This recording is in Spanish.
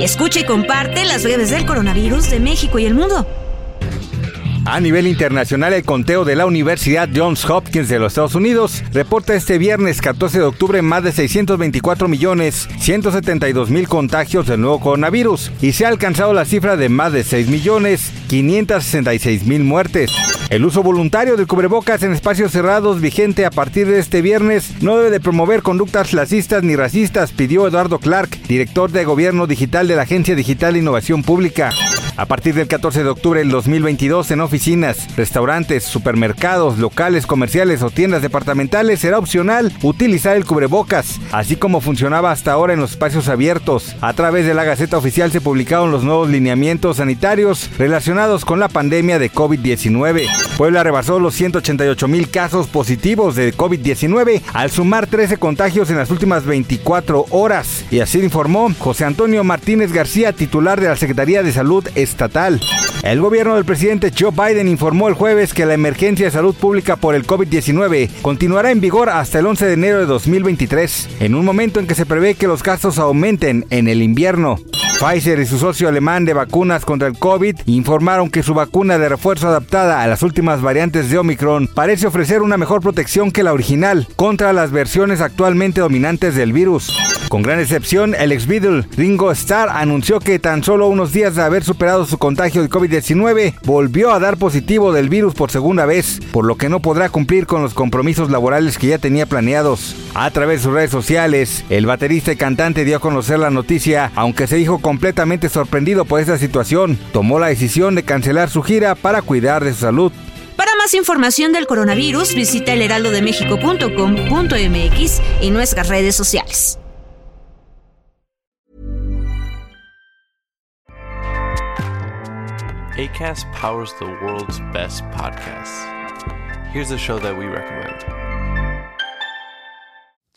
Escucha y comparte las breves del coronavirus de México y el mundo. A nivel internacional, el conteo de la Universidad Johns Hopkins de los Estados Unidos reporta este viernes 14 de octubre más de 624 millones 172 mil contagios del nuevo coronavirus y se ha alcanzado la cifra de más de 6 millones 566 mil muertes. El uso voluntario del cubrebocas en espacios cerrados vigente a partir de este viernes no debe de promover conductas clasistas ni racistas, pidió Eduardo Clark, director de Gobierno Digital de la Agencia Digital de Innovación Pública. A partir del 14 de octubre del 2022 en oficinas, restaurantes, supermercados, locales comerciales o tiendas departamentales será opcional utilizar el cubrebocas, así como funcionaba hasta ahora en los espacios abiertos. A través de la Gaceta Oficial se publicaron los nuevos lineamientos sanitarios relacionados con la pandemia de COVID-19. Puebla rebasó los 188 mil casos positivos de COVID-19 al sumar 13 contagios en las últimas 24 horas. Y así informó José Antonio Martínez García, titular de la Secretaría de Salud Estatal. El gobierno del presidente Joe Biden informó el jueves que la emergencia de salud pública por el COVID-19 continuará en vigor hasta el 11 de enero de 2023, en un momento en que se prevé que los casos aumenten en el invierno. Pfizer y su socio alemán de vacunas contra el COVID informaron que su vacuna de refuerzo adaptada a las últimas variantes de Omicron parece ofrecer una mejor protección que la original contra las versiones actualmente dominantes del virus. Con gran excepción, el ex Beatle Ringo Starr anunció que tan solo unos días de haber superado su contagio de COVID-19 volvió a dar positivo del virus por segunda vez, por lo que no podrá cumplir con los compromisos laborales que ya tenía planeados. A través de sus redes sociales, el baterista y cantante dio a conocer la noticia, aunque se dijo completamente sorprendido por esta situación, tomó la decisión de cancelar su gira para cuidar de su salud. Para más información del coronavirus, visita elheraldodemexico.com.mx y nuestras redes sociales. ACAST powers the world's best podcasts. Here's a show that we recommend.